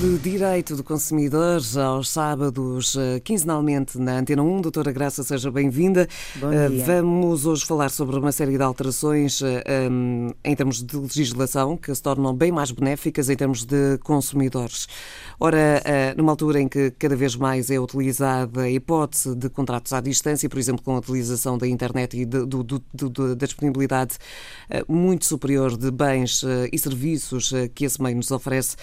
de Direito do Consumidor, aos sábados, eh, quinzenalmente na Antena 1. Doutora Graça, seja bem-vinda. Uh, vamos hoje falar sobre uma série de alterações um, em termos de legislação que se tornam bem mais benéficas em termos de consumidores. Ora, numa altura em que cada vez mais é utilizada a hipótese de contratos à distância, por exemplo, com a utilização da internet e de, do, do, do, da disponibilidade muito superior de bens e serviços que esse meio nos oferece,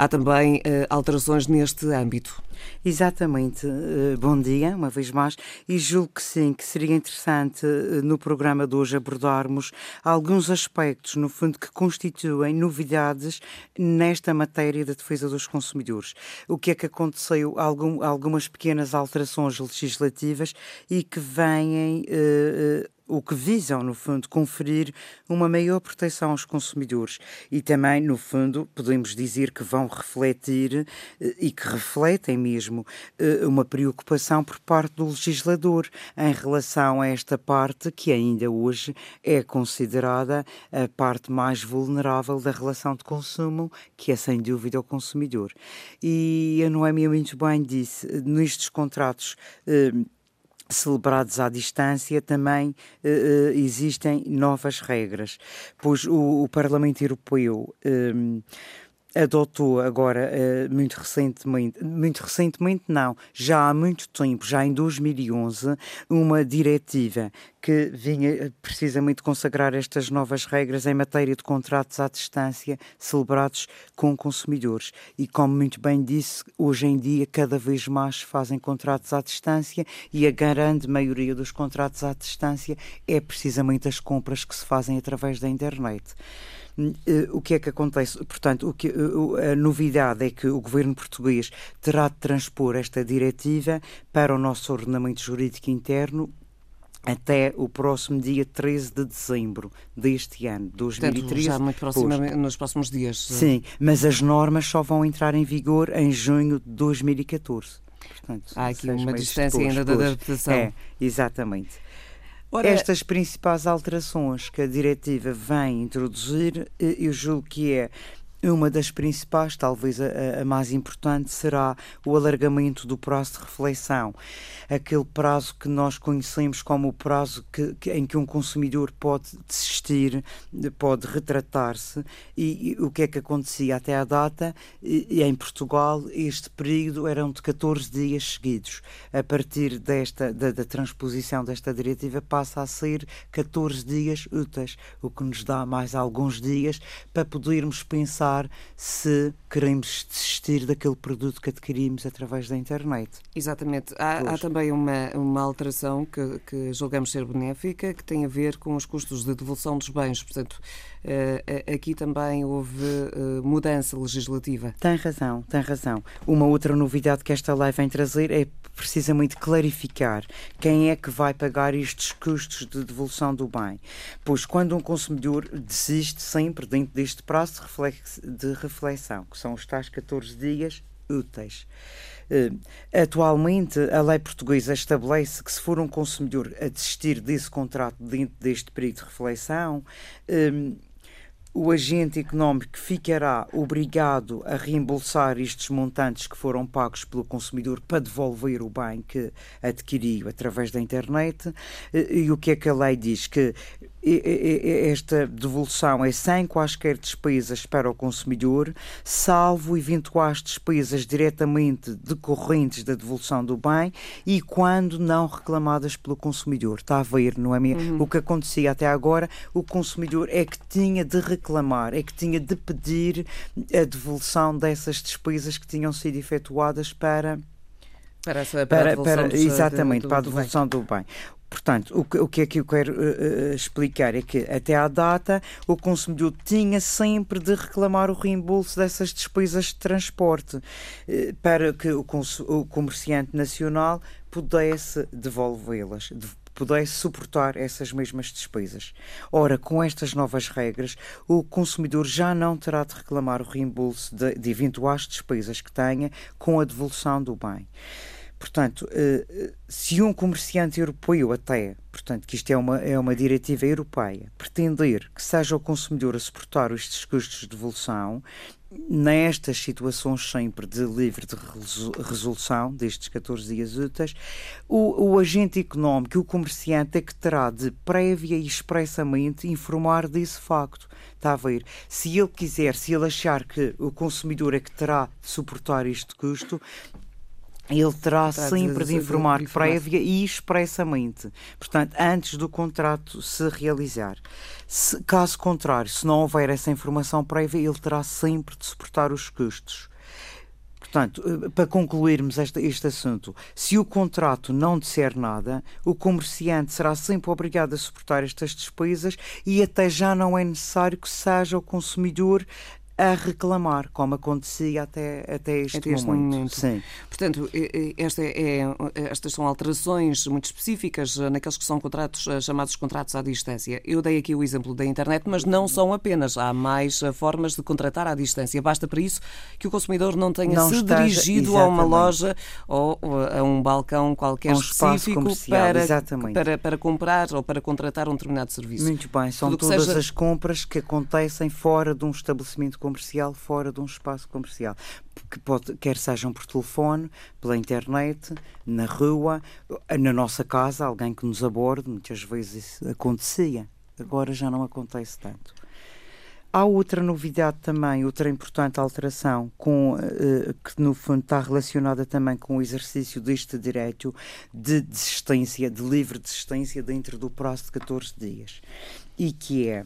há também uh, alterações neste âmbito. Exatamente. Uh, bom dia, uma vez mais, e julgo que sim, que seria interessante uh, no programa de hoje abordarmos alguns aspectos, no fundo, que constituem novidades nesta matéria da defesa dos consumidores. O que é que aconteceu? Algum, algumas pequenas alterações legislativas e que vêm o que visam, no fundo, conferir uma maior proteção aos consumidores e também, no fundo, podemos dizer que vão refletir eh, e que refletem mesmo eh, uma preocupação por parte do legislador em relação a esta parte que ainda hoje é considerada a parte mais vulnerável da relação de consumo, que é sem dúvida o consumidor. E a Noemi muito bem disse, nestes contratos eh, celebrados à distância, também uh, existem novas regras, pois o, o Parlamento Europeu um, adotou agora uh, muito recentemente, muito recentemente não, já há muito tempo, já em 2011, uma diretiva que vinha eh, precisamente consagrar estas novas regras em matéria de contratos à distância celebrados com consumidores. E como muito bem disse, hoje em dia cada vez mais fazem contratos à distância e a grande maioria dos contratos à distância é precisamente as compras que se fazem através da internet. Eh, o que é que acontece? Portanto, que, a novidade é que o governo português terá de transpor esta diretiva para o nosso ordenamento jurídico interno até o próximo dia 13 de dezembro deste ano, 2013. Portanto, já muito próximo, nos próximos dias. Sim, mas as normas só vão entrar em vigor em junho de 2014. Portanto, Há aqui uma distância depois, ainda da adaptação. É, exatamente. Ora, Estas principais alterações que a diretiva vem introduzir, eh, eu julgo que é uma das principais, talvez a, a, mais importante, será o alargamento do prazo de reflexão. Aquele prazo que nós conhecemos como o prazo que, que, em que um consumidor pode desistir, pode retratar-se. E, e, o que é que acontecia até à data? E, e em Portugal, este período eram de 14 dias seguidos. A partir desta, da, da transposição desta diretiva, passa a ser 14 dias úteis, o que nos dá mais alguns dias para podermos pensar se queremos desistir daquele produto que adquirimos através da internet. Exatamente. Há, há também uma, uma alteração que, que julgamos ser benéfica, que tem a ver com os custos de devolução dos bens. Portanto, uh, aqui também houve uh, mudança legislativa. Tem razão, tem razão. Uma outra novidade que esta lei vem trazer é precisamente clarificar quem é que vai pagar estes custos de devolução do bem. Pois quando um consumidor desiste sempre dentro deste prazo de reflexão, que são os tais 14 dias úteis. Uh, atualmente, a lei portuguesa estabelece que, se for um consumidor a desistir desse contrato dentro deste período de reflexão, uh, o agente económico ficará obrigado a reembolsar estes montantes que foram pagos pelo consumidor para devolver o bem que adquiriu através da internet. E o que é que a lei diz? Que esta devolução é sem quaisquer despesas para o consumidor, salvo eventuais despesas diretamente decorrentes da devolução do bem e quando não reclamadas pelo consumidor. Está a ver, não é mesmo? Uhum. O que acontecia até agora, o consumidor é que tinha de reclamar, é que tinha de pedir a devolução dessas despesas que tinham sido efetuadas para para, para, para, para exatamente, do, do, para a devolução do bem. Portanto, o que, o que é que eu quero uh, explicar é que até à data o consumidor tinha sempre de reclamar o reembolso dessas despesas de transporte uh, para que o, o, comerciante nacional pudesse devolvê-las, de, pudesse suportar essas mesmas despesas. Ora, com estas novas regras, o consumidor já não terá de reclamar o reembolso de, de eventuais despesas que tenha com a devolução do bem. Portanto, eh, eh, se um comerciante europeu até, portanto, que isto é uma, é uma diretiva europeia, pretender que seja o consumidor a suportar estes custos de devolução, nestas situações sempre de livre de resolução, destes 14 dias úteis, o, o, agente económico, o comerciante, é que terá de prévia e expressamente informar desse facto. Está a ver? Se ele quiser, se ele achar que o consumidor é que terá de suportar este custo, ele terá sempre de, informar prévia e expressamente, portanto, antes do contrato se realizar. Se, caso contrário, se não houver essa informação prévia, ele terá sempre de suportar os custos. Portanto, eh, para concluirmos este, este, assunto, se o contrato não disser nada, o comerciante será sempre obrigado a suportar estas despesas e até já não é necessário que seja o consumidor a reclamar, como acontecia até, até este, até este momento. momento. Sim. Portanto, esta é, estas são alterações muito específicas eh, naqueles que são contratos eh, chamados contratos à distância. Eu dei aqui o exemplo da internet, mas não são apenas. Há mais eh, formas de contratar à distância. Basta para isso que o consumidor não tenha não se esteja, dirigido exatamente. a uma loja ou a um balcão qualquer um específico para, para, para comprar ou para contratar um determinado serviço. Muito bem, são Tudo todas seja... as compras que acontecem fora de um estabelecimento comercial comercial fora de um espaço comercial. Que pode, quer sejam por telefone, pela internet, na rua, na nossa casa, alguém que nos aborde, muitas vezes isso acontecia. Agora já não acontece tanto. Há outra novidade também, outra importante alteração, com, uh, que no fundo está relacionada também com o exercício deste direito de desistência, de livre desistência dentro do prazo de 14 dias. E que é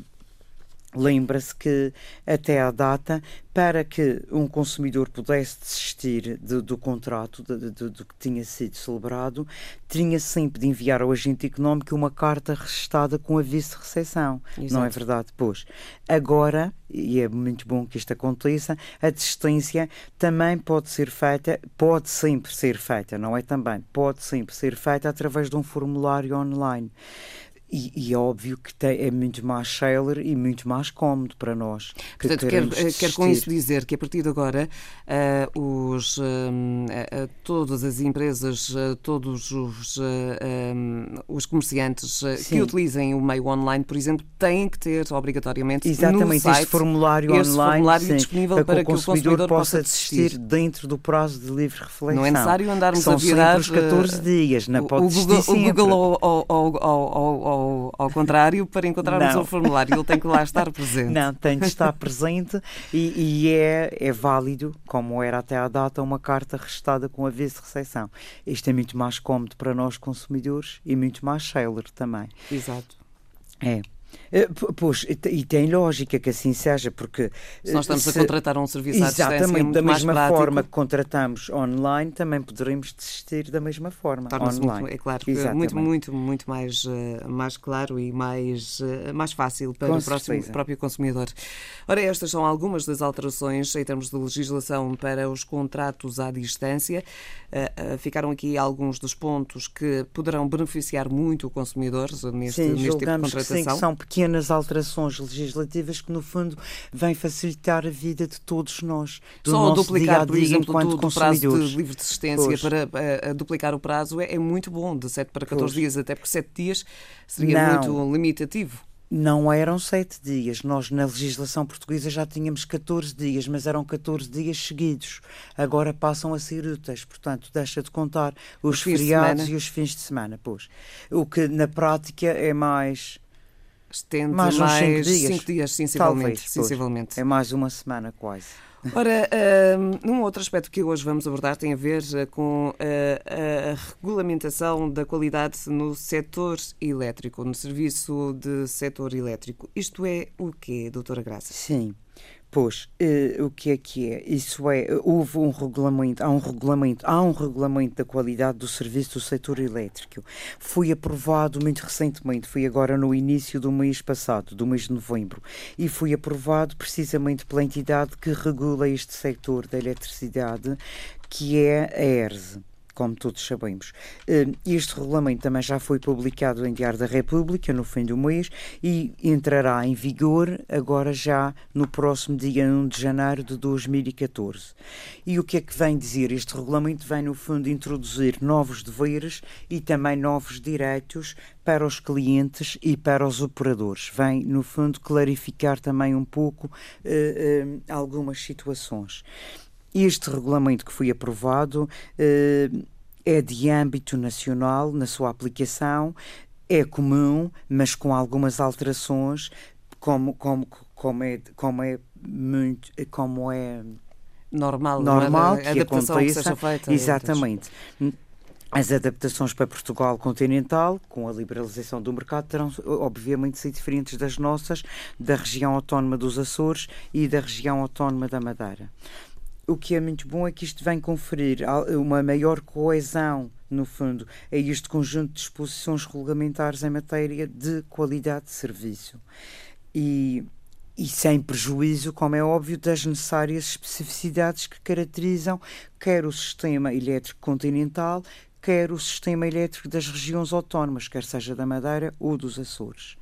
Lembra-se que até à data, para que um consumidor pudesse desistir de, do contrato de, de, do que tinha sido celebrado, tinha sempre de enviar ao agente económico uma carta registada com aviso de recepção. Não é verdade? Pois. Agora, e é muito bom que isto aconteça, a desistência também pode ser feita, pode sempre ser feita, não é também, pode sempre ser feita através de um formulário online. E, e, é óbvio que tem, é muito mais célere e muito mais cómodo para nós. Portanto, quer, eh, quer, com isso dizer que a partir de agora uh, os, uh, uh, todas as empresas, todos os, os comerciantes que utilizem o meio online, por exemplo, têm que ter obrigatoriamente Exatamente, no site, este formulário este online formulário sim, disponível para, para que, o consumidor, possa, possa desistir dentro do prazo de livre reflexão. Não é necessário andarmos a virar os 14 dias, não pode o Google, o Google ao, ao, ao, ao ao, ao contrário, para encontrarmos o formulário. Ele tem que lá estar presente. Não, tem que estar presente e, e, é, é válido, como era até à data, uma carta restada com aviso de recepção. Isto é muito mais cómodo para nós consumidores e muito mais seller também. Exato. É. Eh, pois, e tem lógica que assim seja, porque. Se nós estamos se, a contratar um serviço à distância, é da mesma forma que contratamos online, também poderemos desistir da mesma forma. Online. Muito, é claro, muito, muito, muito mais, mais claro e mais, mais fácil para Com o próximo, próprio consumidor. Ora, estas são algumas das alterações em termos de legislação para os contratos à distância. Ficaram aqui alguns dos pontos que poderão beneficiar muito o consumidor neste, Sim, neste tipo de contratação. Sim, são pequenas alterações legislativas que, no fundo, vêm facilitar a vida de todos nós. Do Só nosso duplicar, por exemplo, do, do prazo de livre de assistência pois. para a, a duplicar o prazo é, é, muito bom, de 7 para 14 pois. dias, até porque 7 dias seria Não. muito limitativo. Não eram sete dias. Nós, na legislação portuguesa, já tínhamos 14 dias, mas eram 14 dias seguidos. Agora passam a ser úteis, portanto, deixa de contar os, os feriados e os fins de semana. Pois. O que, na prática, é mais estende mais, mais cinco dias, cinco dias sensivelmente, Talvez, sensivelmente. É mais uma semana quase. Ora, um, um outro aspecto que hoje vamos abordar tem a ver eh, com a, eh, a regulamentação da qualidade no setor elétrico, no serviço de setor elétrico. Isto é o quê, doutora Graça? Sim. Pois, uh, o que é que é? Isso é, houve um regulamento, há um regulamento, há um regulamento da qualidade do serviço do setor elétrico. Foi aprovado muito recentemente, foi agora no início do mês passado, do mês de novembro, e foi aprovado precisamente pela entidade que regula este setor da eletricidade, que é a ERSE como todos sabemos. Eh, este regulamento também já foi publicado em Diário da República no fim do mês e entrará em vigor agora já no próximo dia 1 de janeiro de 2014. E o que é que vem dizer? Este regulamento vem, no fundo, introduzir novos deveres e também novos direitos para os clientes e para os operadores. Vem, no fundo, clarificar também um pouco uh, uh, algumas situações. Este regulamento que foi aprovado uh, é de âmbito nacional na sua aplicação, é comum, mas com algumas alterações, como, como, como, é, como é muito. Como é normal, normal é? que adaptação aconteça, que. Exatamente. As adaptações para Portugal continental, com a liberalização do mercado, terão obviamente ser diferentes das nossas, da região autónoma dos Açores e da região autónoma da Madeira. O que é muito bom é que isto vem conferir uma maior coesão, no fundo, a este conjunto de disposições regulamentares em matéria de qualidade de serviço. E e sem prejuízo, como é óbvio, das necessárias especificidades que caracterizam quer o sistema elétrico continental, quer o sistema elétrico das regiões autónomas, quer seja da Madeira ou dos Açores.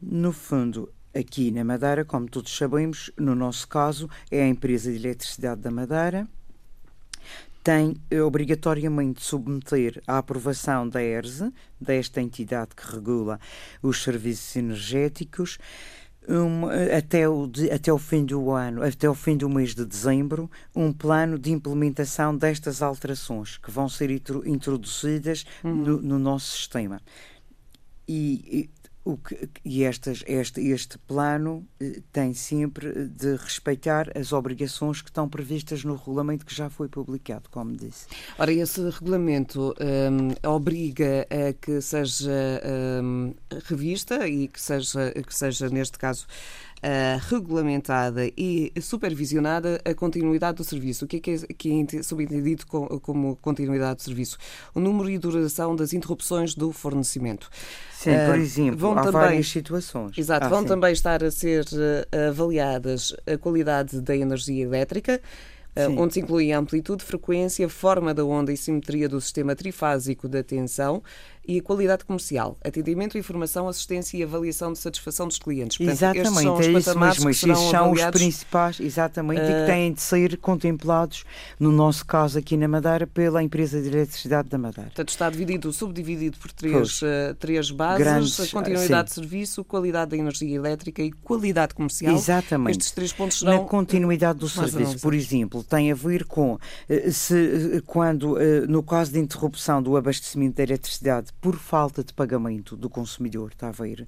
No fundo, aqui na Madeira, como todos sabemos, no nosso caso, é a empresa de eletricidade da Madeira, tem obrigatoriamente de submeter à aprovação da ERSE, desta entidade que regula os serviços energéticos, um, até, o, de, até o fim do ano, até o fim do mês de dezembro, um plano de implementação destas alterações que vão ser introduzidas uhum. no, no, nosso sistema. E, e o que, e estas, este, este plano eh, tem sempre de respeitar as obrigações que estão previstas no regulamento que já foi publicado, como disse. Ora, esse regulamento um, obriga a que seja um, revista e que seja, que seja, neste caso, uh, regulamentada e supervisionada a continuidade do serviço. O que é que é, que é subentendido como continuidade do serviço? O número e duração das interrupções do fornecimento. Sim, por ah, exemplo, vão há também, várias situações. Exato, ah, vão sim. também estar a ser uh, avaliadas a qualidade da energia elétrica, uh, onde se inclui a amplitude, frequência, forma da onda e simetria do sistema trifásico da tensão e a qualidade comercial, atendimento, informação, assistência e avaliação de satisfação dos clientes. Portanto, exatamente, é isso mesmo. Estes são os principais, exatamente, uh, e que eh, têm de ser contemplados, no nosso caso aqui na Madeira, pela empresa de eletricidade da Madeira. Portanto, está dividido, subdividido por três, uh, três bases, Grandes, a continuidade sim. de serviço, qualidade da energia elétrica e qualidade comercial. Exatamente. Estes três pontos serão... Na continuidade do serviço, por exemplo, tem a ver com eh, se quando, no caso de interrupção do abastecimento da eletricidade por falta de pagamento do consumidor, está a ver?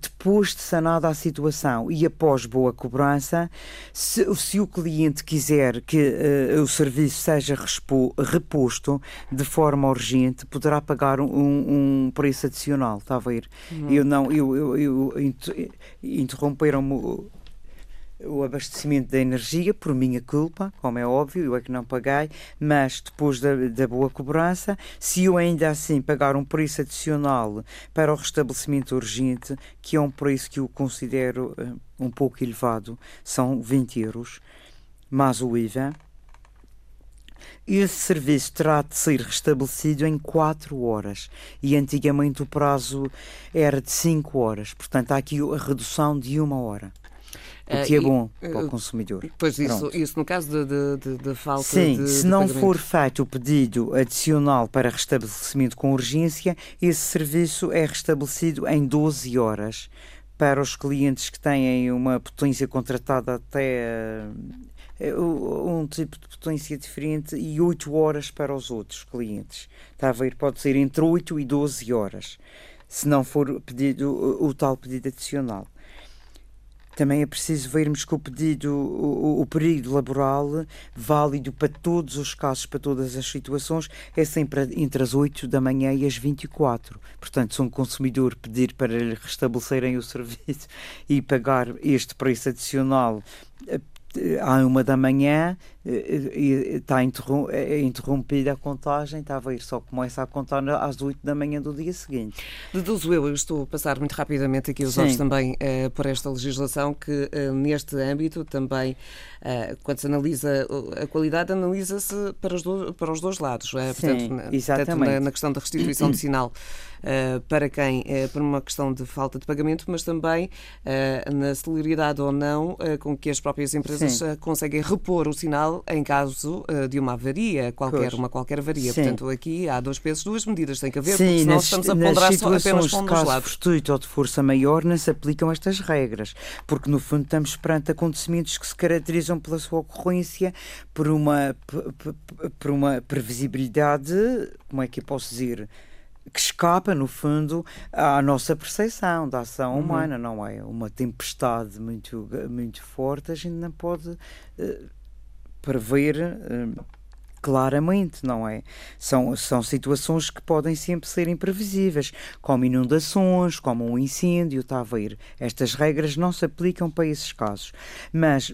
Depois de sanada a situação e após boa cobrança, se, se o cliente quiser que uh, o serviço seja respo, reposto de forma urgente, poderá pagar um, um preço adicional, está a ver? Uhum. Eu não, eu, eu, eu interromperam-me o abastecimento da energia, por minha culpa, como é óbvio, eu é que não paguei, mas depois da, da, boa cobrança, se eu ainda assim pagar um preço adicional para o restabelecimento urgente, que é um preço que eu considero uh, um pouco elevado, são 20 euros, mais o IVA, esse serviço terá de ser restabelecido em 4 horas e antigamente o prazo era de 5 horas. Portanto, há aqui a redução de uma hora. O que é bom para o consumidor. Pois isso, isso no caso de falta Sim, de. se de não pagamento. for feito o pedido adicional para restabelecimento com urgência, esse serviço é restabelecido em 12 horas. Para os clientes que têm uma potência contratada até eh, um tipo de potência diferente e 8 horas para os outros clientes. Está a ver? Pode ser entre 8 e 12 horas, se não for pedido o tal pedido adicional. Também é preciso vermos que o pedido, o, o período laboral válido para todos os casos, para todas as situações, é sempre entre as 8 da manhã e as 24. Portanto, se um consumidor pedir para lhe restabelecerem o serviço e pagar este preço adicional à uma da manhã, está é interrompida a contagem, estava a ir só começa a contar às 8 da manhã do dia seguinte. Deduzo eu, eu estou a passar muito rapidamente aqui os olhos também uh, por esta legislação, que uh, neste âmbito também, uh, quando se analisa a qualidade, analisa-se para, os para os dois lados. É? Sim, Portanto, exatamente. Na, na questão da restituição de sinal para quem, por uma questão de falta de pagamento, mas também na celeridade ou não com que as próprias empresas conseguem repor o sinal em caso de uma avaria, qualquer, uma qualquer avaria. Sim. Portanto, aqui há dois pesos, duas medidas, tem que haver, Sim, porque senão nas, estamos a ponderar só apenas um dos lados. fortuito ou de força maior não se aplicam estas regras, porque no fundo estamos perante acontecimentos que se caracterizam pela sua ocorrência por uma, por uma previsibilidade, como é que eu posso dizer, que escapa, no fundo, à nossa percepção da ação uhum. humana, não é? Uma tempestade muito, muito forte, a gente não pode uh, prever uh, claramente, não é? São, são situações que podem sempre ser imprevisíveis, como inundações, como um incêndio, está a ver? Estas regras não se aplicam para esses casos. Mas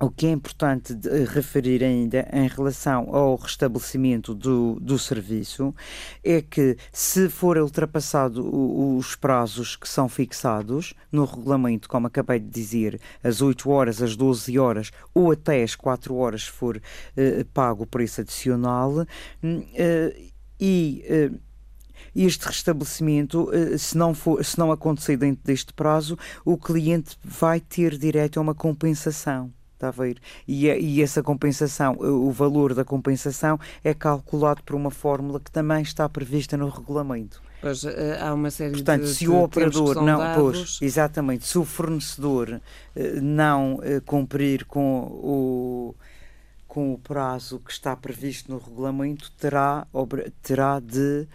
o que é importante eh, referir ainda em relação ao restabelecimento do, do serviço é que, se for ultrapassado os prazos que são fixados no regulamento, como acabei de dizer, as 8 horas, as 12 horas ou até as 4 horas for eh, pago o preço adicional, hum, eh, e este restabelecimento, se não, for, se não acontecer dentro deste prazo, o cliente vai ter direito a uma compensação. Está a ver? E, e, essa compensação, o valor da compensação é calculado por uma fórmula que também está prevista no regulamento. Pois, eh, há uma série Portanto, de, se o operador não, dados... pois, exatamente, se o fornecedor eh, não eh, cumprir com o com o prazo que está previsto no regulamento, terá, terá de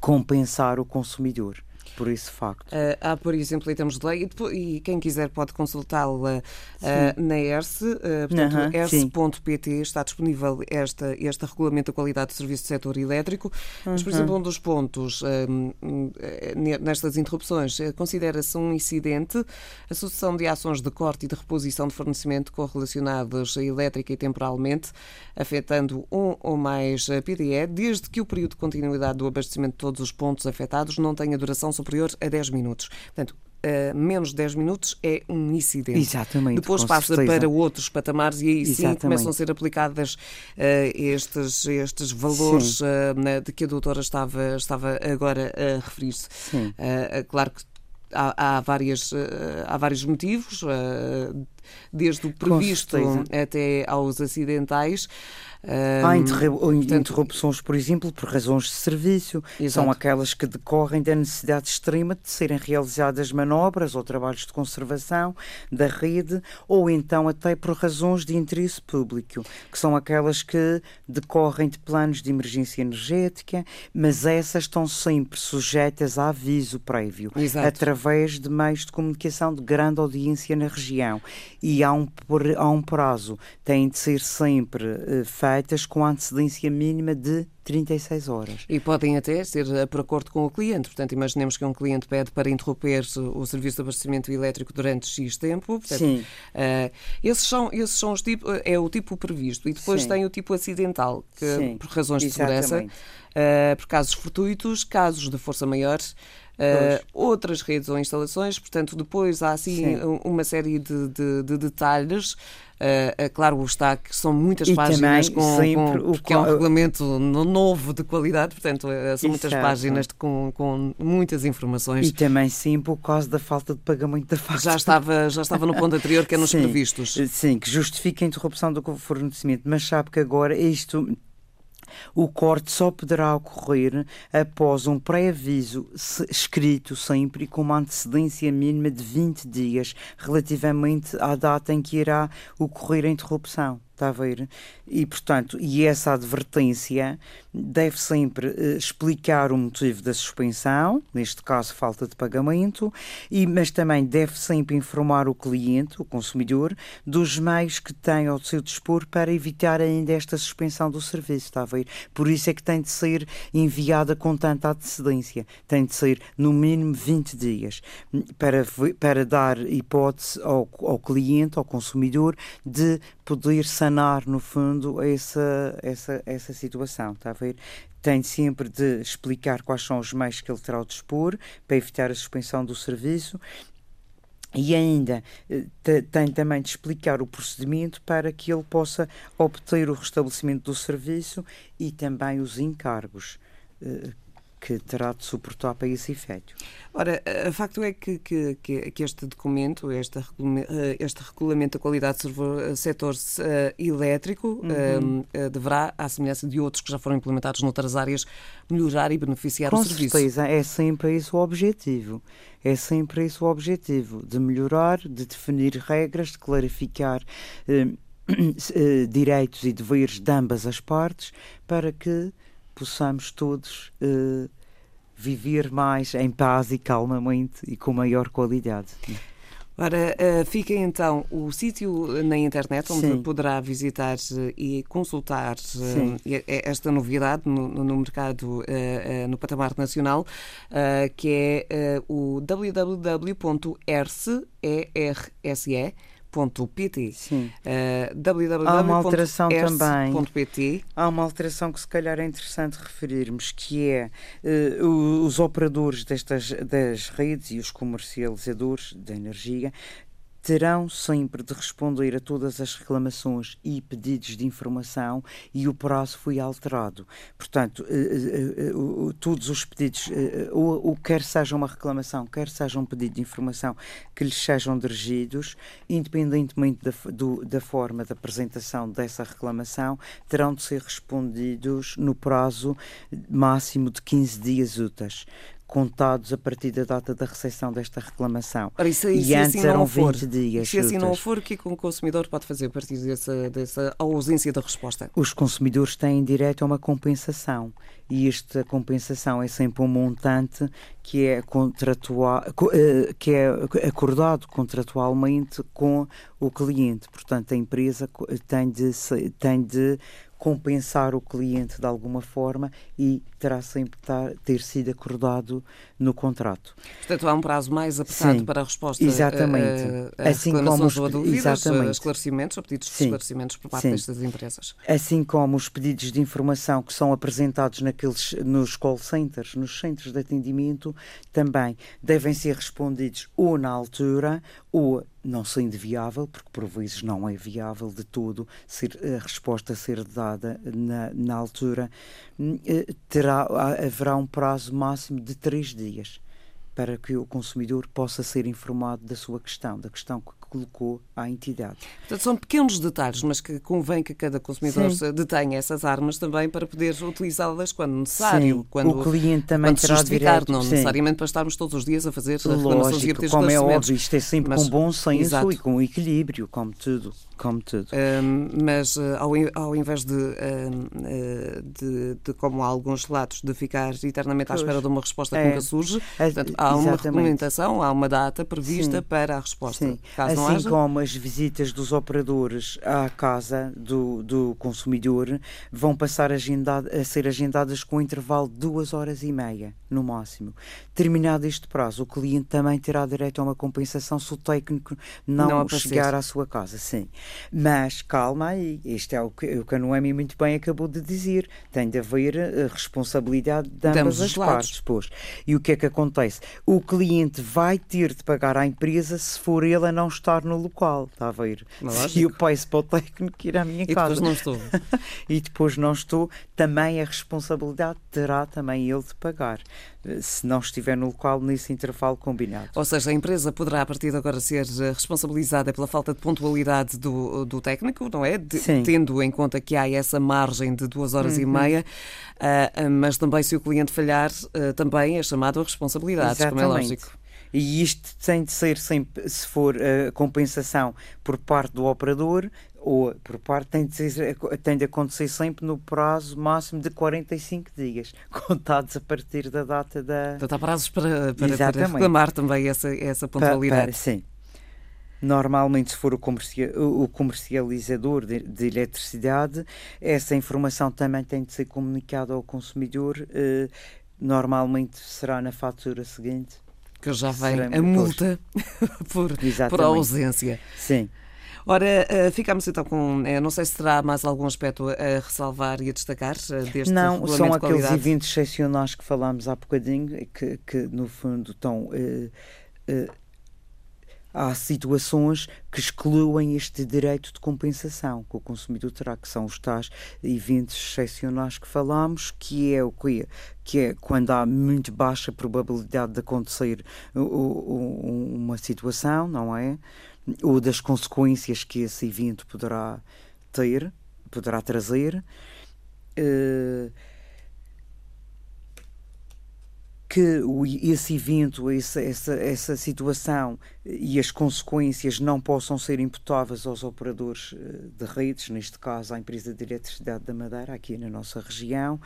compensar o consumidor por esse facto. Uh, há, por exemplo, em termos de lei, e, depois, e quem quiser pode consultá-la uh, na ERSE, uh, portanto, uh -huh, erse.pt está disponível esta, este regulamento da qualidade de serviço do setor elétrico, -huh. mas, por exemplo, um dos pontos nestas interrupções considera-se um incidente a sucessão de ações de corte e de reposição de fornecimento correlacionadas elétrica e temporalmente, afetando um ou mais PDE, desde que o período de continuidade do abastecimento de todos os pontos afetados não tenha duração superior a 10 minutos. Portanto, Uh, menos de 10 minutos é um incidente. Exatamente. Depois passa certeza. para outros patamares e aí sim começam a ser aplicadas uh, estes, estes valores uh, de que a doutora estava, estava agora a referir-se. claro que há, há, várias, há vários motivos, desde o previsto até aos acidentais. Há interrupções, por exemplo, por razões de serviço. Exato. São aquelas que decorrem da necessidade extrema de serem realizadas manobras ou trabalhos de conservação da rede, ou então até por razões de interesse público, que são aquelas que decorrem de planos de emergência energética, mas essas estão sempre sujeitas a aviso prévio, Exato. através de meios de comunicação de grande audiência na região. E há um, há um prazo, têm de ser sempre uh, feitas com antecedência mínima de 36 horas. E podem até ser eh, por acordo com o cliente. Portanto, imaginemos que um cliente pede para interromper o serviço de abastecimento elétrico durante X tempo. Portanto, Sim. Uh, esses são, esses são os tipos, é o tipo previsto. E depois Sim. tem o tipo acidental, que Sim. por razões de Exatamente. segurança, uh, por casos fortuitos, casos de força maior. Uh, outras redes ou instalações, portanto, depois há assim Sim. uma série de, de, de detalhes Uh, claro, está que são muitas e páginas com, com, porque é um regulamento novo de qualidade, portanto, são muitas Exato. páginas de, com, com muitas informações. E também sim por causa da falta de pagamento da fatura. Já estava, já estava no ponto anterior, que é nos sim, previstos. Sim, que justifica a interrupção do fornecimento, mas sabe que agora isto o corte só poderá ocorrer após um pré-aviso escrito sempre com uma antecedência mínima de 20 dias relativamente à data em que irá ocorrer a interrupção. Está a ver? E, portanto, e essa advertência deve sempre uh, explicar o motivo da suspensão, neste caso, falta de pagamento, e, mas também deve sempre informar o cliente, o consumidor, dos meios que tem ao seu dispor para evitar ainda esta suspensão do serviço. Está a ver? Por isso é que tem de ser enviada com tanta antecedência. Tem de ser, no mínimo, 20 dias, para, para dar hipótese ao, ao cliente, ao consumidor, de poder sanar, no fundo, essa, essa, essa situação, está a ver? Tem sempre de explicar quais são os meios que ele terá ao dispor para evitar a suspensão do serviço. E ainda eh, tem também de explicar o procedimento para que ele possa obter o restabelecimento do serviço e também os encargos eh, que terá de suportar para esse efeito. Ora, o facto é que, que, que este documento, este, eh, este regulamento da qualidade do setor uh, elétrico, uhum. uh, deverá, à semelhança de outros que já foram implementados noutras áreas, melhorar e beneficiar Com o serviço. Com certeza, é sempre esse o objetivo. É sempre esse o objetivo, de melhorar, de definir regras, de clarificar direitos e deveres de ambas as partes, para que possamos todos uh, viver mais em paz e calmamente e com maior qualidade. Ora, uh, fica então o sítio na internet onde Sim. poderá visitar uh, e consultar esta novidade no, no mercado no patamar nacional, que é o www.erse.pt www.pt. Sim. Uh, www. Há uma alteração também. Há uma alteração que se calhar é interessante referirmos, que é uh, os operadores destas das redes e os comercializadores da energia terão sempre de responder a todas as reclamações e pedidos de informação e o prazo foi alterado. Portanto, eh, eh, eh, todos os pedidos, ou quer seja uma reclamação, quer seja um pedido de informação que lhes sejam dirigidos, independentemente da, do, da forma de apresentação dessa reclamação, terão de ser respondidos no prazo máximo de 15 dias úteis contados a partir da data da recepção desta reclamação. Ora, isso, e antes assim eram 20 dias. Se assim não for, o que, é que um consumidor pode fazer a partir dessa, dessa ausência da resposta? Os consumidores têm direito a uma compensação e esta compensação é sempre um montante que é contratual, eh, que é acordado contratualmente com o cliente. Portanto, a empresa tem de, tem de compensar o cliente de alguma forma e terá sempre ter sido acordado no contrato. Portanto, há um prazo mais apertado Sim, para a resposta exatamente. a, a assim como os, ou dúvidas, exatamente. esclarecimentos ou pedidos de Sim. esclarecimentos por parte Sim. destas empresas. Assim como os pedidos de informação que são apresentados naqueles, nos call centers, nos centros de atendimento, também devem ser respondidos ou na altura ou não sendo viável, porque por vezes não é viável de todo ser, a resposta ser dada na, na altura, hum, eh, terá, haverá um prazo máximo de três dias para que o consumidor possa ser informado da sua questão, da questão que colocou à entidade. Portanto, são pequenos detalhes, mas que convém que cada consumidor Sim. detenha essas armas também para poder utilizá-las quando necessário. Sim. Quando, o cliente também quando terá direito. Não Sim. necessariamente para estarmos todos os dias a fazer Lógico, e como é óbvio, isto é sempre mas, com bom senso exato. e com equilíbrio, como tudo. Como tudo. Um, mas uh, ao, ao invés de, uh, de, de, como há alguns relatos, de ficar eternamente pois. à espera de uma resposta que é. nunca surge, portanto, há Exatamente. uma regulamentação, há uma data prevista Sim. para a resposta. Sim. Caso assim como as visitas dos operadores à casa do, do consumidor vão passar agendado, a ser agendadas com um intervalo de duas horas e meia, no máximo. Terminado este prazo, o cliente também terá direito a uma compensação se o técnico não, não chegar à sua casa. Sim. Mas calma aí, este é o que, o que a Noemi muito bem acabou de dizer. Tem de haver a eh, responsabilidade de ambas as partes. Pois. E o que é que acontece? O cliente vai ter de pagar à empresa se for ele a não estar no local. Está a ver? Se eu peço para o técnico ir à minha e casa. E depois não estou. e depois não estou, também a responsabilidade terá também ele de pagar se não estiver no local nesse intervalo combinado. Ou seja, a empresa poderá a partir de agora ser responsabilizada pela falta de pontualidade do, do técnico, não é? De, tendo em conta que há essa margem de duas horas uhum. e meia, uh, mas também se o cliente falhar, uh, também é chamado a responsabilidade, como é lógico. E isto tem de ser sempre, se for a compensação por parte do operador, ou por parte tem de, ser, tem de acontecer sempre no prazo máximo de 45 dias, contados a partir da data da. Portanto, há prazos para, para, para reclamar também essa, essa pontualidade. Para, para, sim. Normalmente, se for o, comercia, o comercializador de, de, eletricidade, essa informação também tem de ser comunicada ao consumidor. Eh, normalmente será na fatura seguinte. Que já vem a multa por, por ausência. Sim. Ora, uh, ficamos então com. Uh, não sei se terá mais algum aspecto a ressalvar e a destacar uh, deste Não, são aqueles eventos excepcionais que falámos há bocadinho, que, que no fundo estão. Há situações que excluem este direito de compensação que o consumidor terá, que são os tais eventos excepcionais que falámos, que é o que que é quando há muito baixa probabilidade de acontecer uma situação, não é? ou das consequências que esse evento poderá ter, poderá trazer, uh, que esse evento, essa, essa, essa situação e as consequências não possam ser imputáveis aos operadores eh, de redes, neste caso à empresa de eletricidade da Madeira, aqui na nossa região,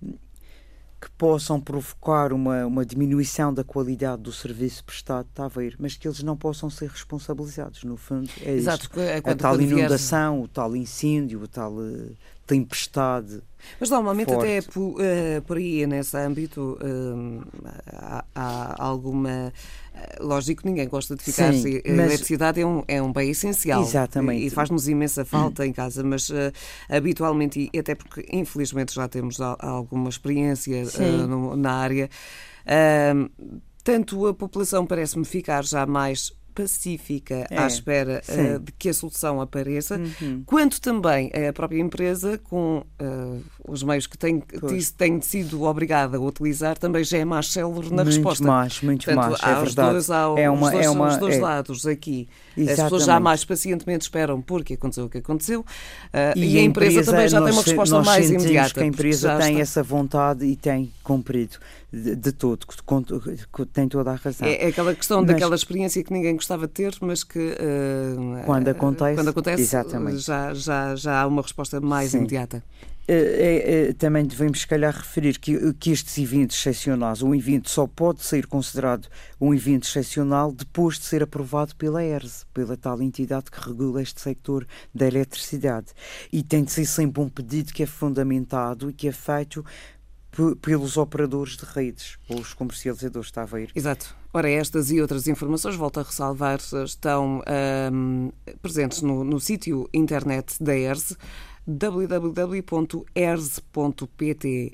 que possam provocar uma, uma diminuição da qualidade do serviço prestado, está a ver, mas que eles não possam ser responsabilizados, no fundo. É Exato, isto. É a tal inundação, o tal incêndio, o tal uh, tempestade. Mas normalmente forte. até por, uh, por aí, nesse âmbito, uh, há, há, alguma. Lógico, ninguém gosta de ficar. Sim, a eletricidade é um, é um bem essencial. Exatamente. E faz-nos imensa falta em casa, mas uh, habitualmente, e até porque infelizmente já temos alguma experiência no, na área, tanto a população parece-me ficar já mais pacífica é, à espera uh, de que a solução apareça, uhum. quanto também a própria empresa, com uh, os meios que tem, tem sido obrigada a utilizar, também já é mais célere na muito resposta. Mais, muito Portanto, mais, é verdade. Dois, há é uma, os dois, é uma, os dois é... lados aqui. Exatamente. As pessoas já mais pacientemente esperam porque aconteceu o que aconteceu uh, e, e, a empresa, empresa também já tem uma resposta mais imediata. que a empresa tem está... essa vontade e tem cumprido de, de todo, tem toda a razão. É, é aquela questão mas, daquela experiência que ninguém gostava de ter, mas que uh, quando acontece, quando acontece exatamente. Já, já, já há uma resposta mais Sim. imediata. É, é, também devemos, se calhar, referir que, que estes eventos excepcionais, um evento só pode ser considerado um evento excepcional depois de ser aprovado pela ERS, pela tal entidade que regula este sector da eletricidade. E tem de ser sempre um pedido que é fundamentado e que é feito pelos operadores de redes, ou os comercializadores, está a ver? Exato. Ora, estas e outras informações, volto a ressalvar, estão um, presentes no, no sítio internet da ERS www.ers.pt.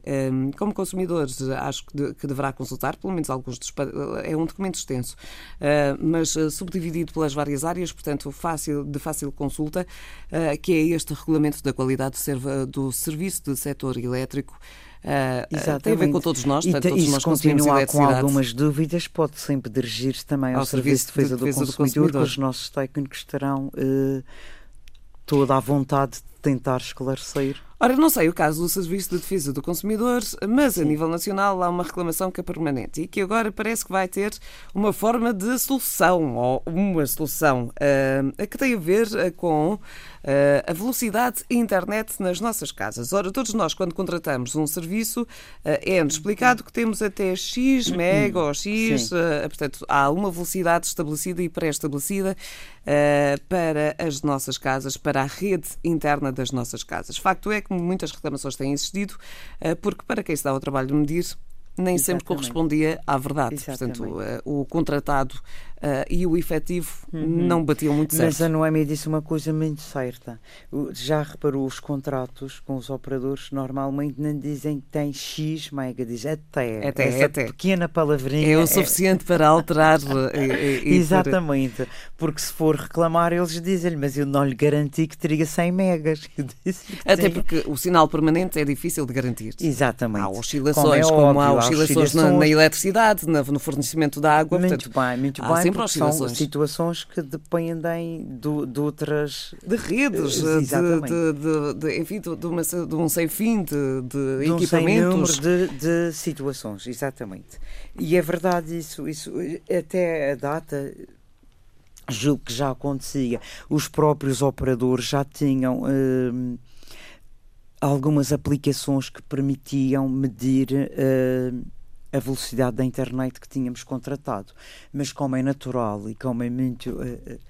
Um, como consumidor, acho que, de, que, deverá consultar, pelo menos alguns dos. É um documento extenso, uh, mas uh, subdividido pelas várias áreas, portanto, fácil, de fácil consulta, uh, que é este regulamento da qualidade do serviço do setor elétrico. Uh, tem a ver com todos nós, portanto, todos e nós se continuar com algumas dúvidas, pode sempre dirigir-se também ao, ao Serviço de Defesa, de defesa do, consumidor, do, Consumidor, que os nossos técnicos estarão uh, toda a vontade de tentar esclarecer. Ora, não sei o caso do Serviço de Defesa do Consumidor, mas a nível nacional há uma reclamação que é permanente e que agora parece que vai ter uma forma de solução, ou uma solução, uh, que tem a ver uh, com a velocidade internet nas nossas casas. Ora, todos nós, quando contratamos um serviço, é-nos explicado que temos até X mega ou X, portanto, há uma velocidade estabelecida e pré-estabelecida para as nossas casas, para a rede interna das nossas casas. Facto é que muitas reclamações têm existido, eh, porque para quem se dá o trabalho de medir, nem Exatamente. sempre correspondia à verdade. Exatamente. Portanto, eh, o contratado uh, e o efetivo uhum. não batiam muito certo. Mas a Noemi disse uma coisa muito certa. Já reparou os contratos com os operadores normalmente não dizem que tem X mega, diz até. até Essa até. pequena palavrinha. É o suficiente é... para alterar. e, e Exatamente. Porque se for reclamar, eles dizem-lhe, mas eu não lhe garanti que teria 100 megas. até porque o sinal permanente é difícil de garantir. Exatamente. Há oscilações, como, é como óbvio, há oscilações, oscilações na, na, eletricidade, no fornecimento da água. Muito portanto, bem, muito bem são situações que dependem de, de outras... De redes, de, de, de, enfim, de, uma, de um sem fim de, de, de um equipamentos. de, de situações, exatamente. E é verdade isso, isso até a data julgo que já acontecia. Os próprios operadores já tinham hum, algumas aplicações que permitiam medir hum, a velocidade da internet que tínhamos contratado. Mas como é natural e como é muito. Uh,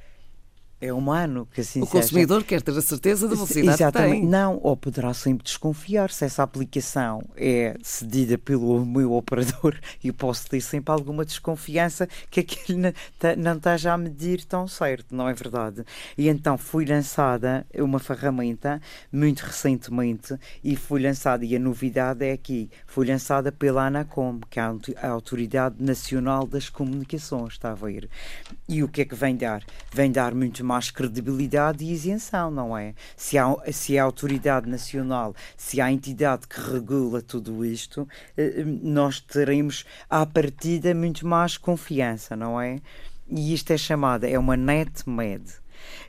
é humano que assim O consumidor seja. quer ter a certeza da velocidade Exatamente. que tem. Não, ou poderá sempre desconfiar se essa aplicação é cedida pelo meu operador e posso ter sempre alguma desconfiança que aquilo não esteja a medir tão certo, não é verdade? E então foi lançada uma ferramenta muito recentemente e foi lançada, e a novidade é aqui, foi lançada pela ANACOM, que é a Autoridade Nacional das Comunicações, está a ver? E o que é que vem dar? Vem dar muito mais credibilidade e isenção, não é? Se há, se a autoridade nacional, se há entidade que regula tudo isto, eh, eh, nós teremos à partida muito mais confiança, não é? E isto é chamada, é uma NetMed.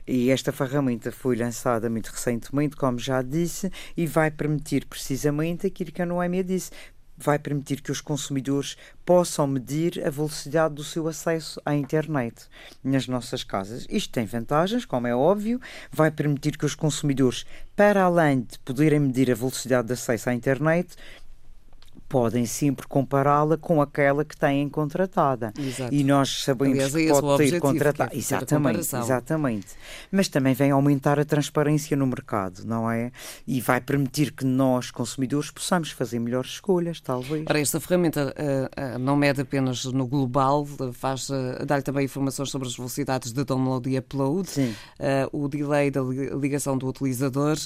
E esta ferramenta foi lançada muito recentemente, como já disse, e vai permitir precisamente aquilo que a Noémia disse, vai permitir que os consumidores possam medir a velocidade do seu acesso à internet nas nossas casas. Isto tem vantagens, como é óbvio, vai permitir que os consumidores, para além de poderem medir a velocidade de acesso à internet, podem sempre compará-la com aquela que têm contratada. Exato. E nós sabemos Aliás, que é pode ter contratada. É exatamente, exatamente. Mas também vem aumentar a transparência no mercado, não é? E vai permitir que nós, consumidores, possamos fazer melhores escolhas, talvez. Para esta ferramenta uh, uh, não mede apenas no global, faz uh, dá-lhe também informações sobre as velocidades de download e upload, o delay da ligação do utilizador,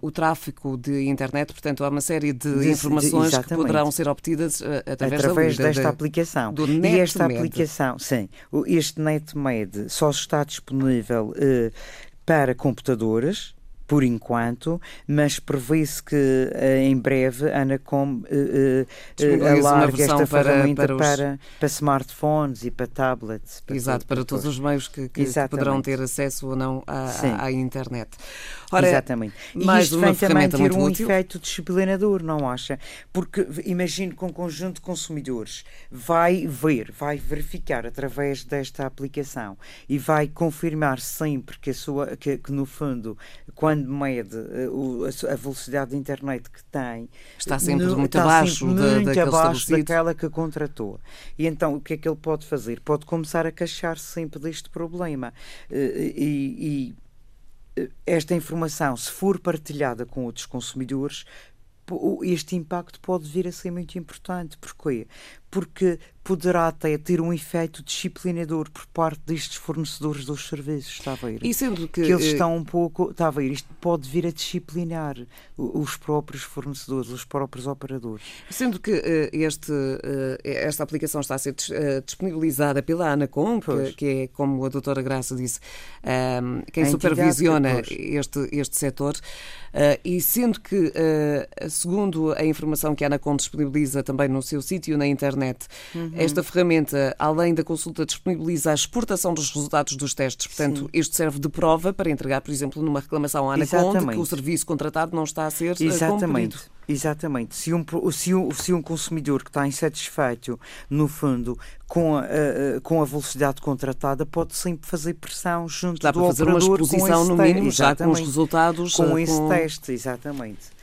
o tráfego de internet, portanto há uma série de, de informações informações Exatamente. que poderão ser obtidas através, através da, desta aplicação. Do e esta aplicação, sim, este NetMed só está disponível uh, para computadores por enquanto, mas prevê-se que uh, em breve a Anacom uh, uh, alargue esta ferramenta para, para, para, para, smartphones e para tablets. Para Exato, para todos os meios que, que, que, poderão ter acesso ou não à, à, à internet. Ora, Exatamente. E mais isto vem também ter um útil. efeito disciplinador, não acha? Porque imagino que um conjunto de consumidores vai ver, vai verificar através desta aplicação e vai confirmar sempre que, a sua, que, que no fundo, quando mede uh, a, velocidade de internet que tem, está sempre no, muito está abaixo, sempre da, muito abaixo daquela que contratou. E então o que é que ele pode fazer? Pode começar a queixar-se sempre deste problema. Uh, e, e esta informação, se for partilhada com outros consumidores, este impacto pode vir a ser muito importante. Porquê? Porque poderá até ter um efeito disciplinador por parte destes fornecedores dos serviços, está a ver? E sendo que, que eles eh, estão um pouco, está a ver, isto pode vir a disciplinar os próprios fornecedores, os próprios operadores. Sendo que uh, este, uh, esta aplicação está a ser disponibilizada pela Anacom, que, que, é, como a doutora Graça disse, um, quem supervisiona este, este setor, e sendo que, segundo a informação que a Anacom disponibiliza também no seu sítio na internet, uhum. Uhum. Esta ferramenta, além da consulta, disponibiliza a exportação dos resultados dos testes. Portanto, Sim. isto serve de prova para entregar, por exemplo, numa reclamação à Anaconda que o serviço contratado não está a ser eh, Exatamente. cumprido. Exatamente. Se um, se, um, se um consumidor que está insatisfeito, no fundo, com a, a, com a velocidade contratada, pode sempre fazer pressão junto Dá do para fazer operador uma exposição, no mínimo, já com os resultados. Com eh, esse com... teste, exatamente.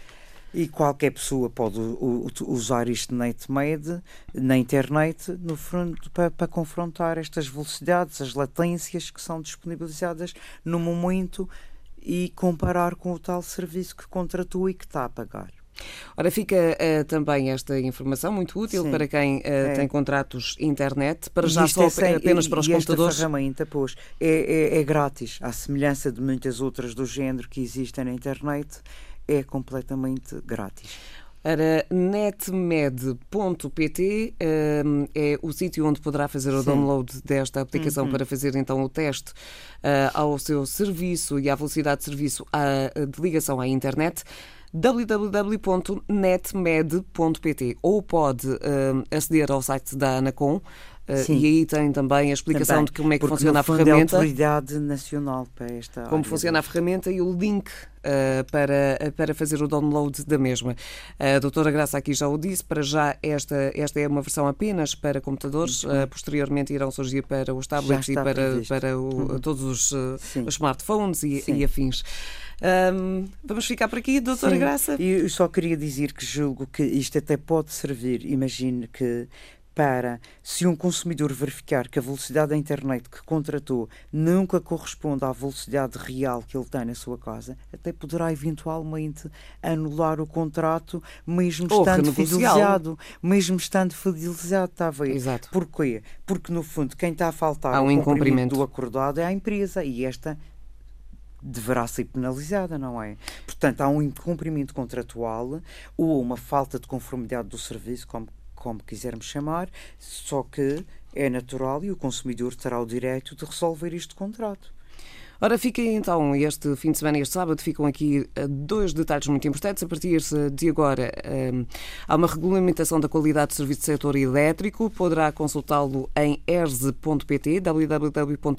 E qualquer pessoa pode usar isto NetMed na internet, no fundo, para, para, confrontar estas velocidades, as latências que são disponibilizadas no momento e comparar com o tal serviço que contratou e que está a pagar. Ora, fica uh, também esta informação muito útil Sim, para quem uh, é. tem contratos internet, para já só é sem, apenas para os e computadores. Esta ferramenta, pois, é, é, é grátis, à semelhança de muitas outras do género que existem na internet é completamente grátis. Netmed.pt um, é o sítio onde poderá fazer o Sim. download desta aplicação uhum. para fazer então o teste uh, ao seu serviço e à velocidade de serviço à, de ligação à internet www.netmed.pt ou pode uh, aceder ao site da Anacom Uh, e aí tem também a explicação também, de como é que funciona a ferramenta. É a autoridade nacional para esta Como funciona a ferramenta e o link uh, para, para fazer o download da mesma. A doutora Graça aqui já o disse, para já esta, esta é uma versão apenas para computadores, uh, posteriormente irão surgir para os tablets e para, para o, uhum. todos os, os, smartphones e, e afins. Um, vamos ficar por aqui, doutora Sim. Graça? Eu só queria dizer que julgo que isto até pode servir, imagine que para, se um consumidor verificar que a velocidade da internet que contratou nunca corresponde à velocidade real que ele tem na sua casa, até poderá eventualmente anular o contrato, mesmo estando fidelizado. Mesmo estando fidelizado, está a ver? Exato. Porquê? Porque, no fundo, quem está a faltar Há um incumprimento do acordado é a empresa e esta deverá ser penalizada, não é? Portanto, há um incumprimento contratual ou uma falta de conformidade do serviço, como como quisermos chamar, só que é natural e o consumidor terá o direito de resolver este contrato. Ora, fica então este fim de semana, este sábado, ficam aqui eh, dois detalhes muito importantes. A partir de agora, um, eh, há uma regulamentação da qualidade de serviço do setor elétrico. Poderá consultá-lo em erse.pt, www.erse.pt,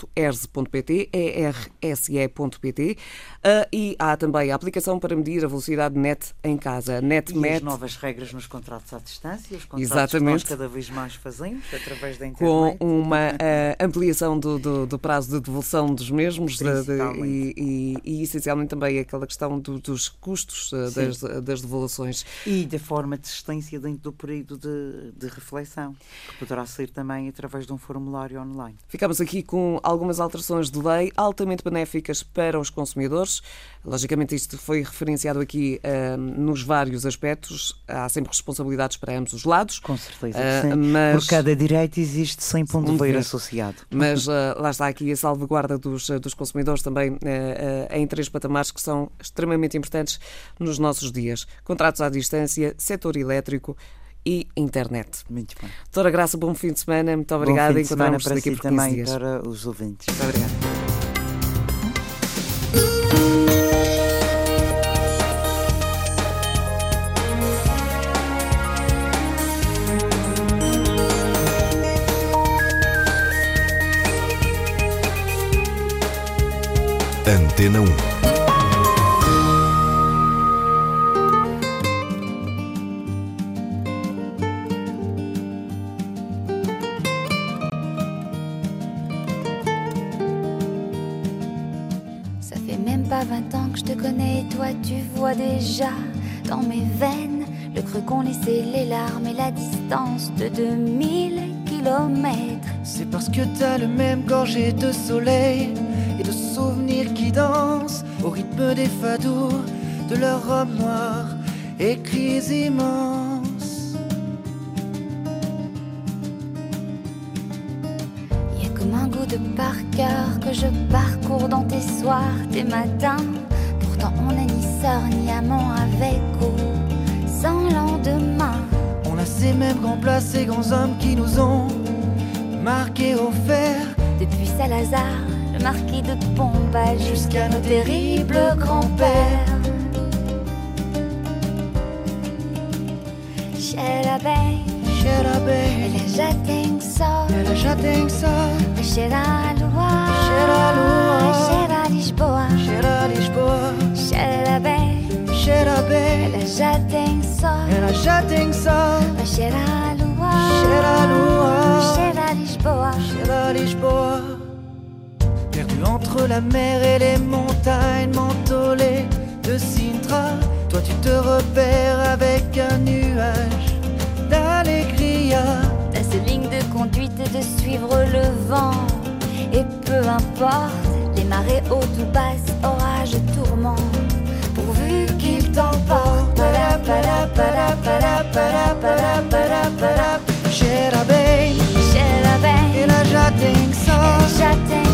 erse.pt. Uh, e há também a aplicação para medir a velocidade net em casa. NetMet. E as novas regras nos contratos à distância, os contratos Exatamente. que nós cada vez mais fazemos através da internet. Com uma uh, ampliação do, do, do, prazo de devolução dos mesmos de, e, e, e, essencialmente também aquela questão do, dos custos uh, das, das devoluções. E da forma de existência dentro do período de, de reflexão, que poderá ser também através de um formulário online. Ficamos aqui com algumas alterações de lei altamente benéficas para os consumidores. Logicamente, isto foi referenciado aqui uh, nos vários aspectos. Há sempre responsabilidades para ambos os lados. Com certeza. Uh, mas... Por cada direito existe 100 pontos de associado. Mas uh, lá está aqui a salvaguarda dos, dos consumidores também em três patamares que são extremamente importantes nos nossos dias: contratos à distância, setor elétrico e internet. Muito bem. Doutora Graça, bom fim de semana. Muito obrigada. Encontramos daqui si por também dias. para os ouvintes. Muito obrigada. Antena 1. Ça fait même pas 20 ans que je te connais, toi tu vois déjà dans mes veines le creux qu'ont laissé les larmes et la distance de 2000 kilomètres. C'est parce que t'as le même gorgé de soleil souvenirs qui dansent au rythme des fadours de leur robe noire, écrits immenses. Y a comme un goût de par cœur que je parcours dans tes soirs, tes matins. Pourtant on n'a ni sœur ni amant avec ou sans lendemain. On a ces mêmes grands plats, ces grands hommes qui nous ont marqué au fer. Depuis Salazar marquis de Pombal jusqu'à nos terribles grands-pères. Chez l'abeille, chez l'abeille, elle jette sort, elle jette sort, Lisboa, Lisboa, elle jette sort, elle jette sort entre la mer et les montagnes mentolées de Sintra. Toi tu te repères avec un nuage d'allégria. Ta seule ligne de conduite est de suivre le vent. Et peu importe les marées hautes ou basses, orages, tourments, pourvu qu'il t'emporte. Ela já tem sol, já tem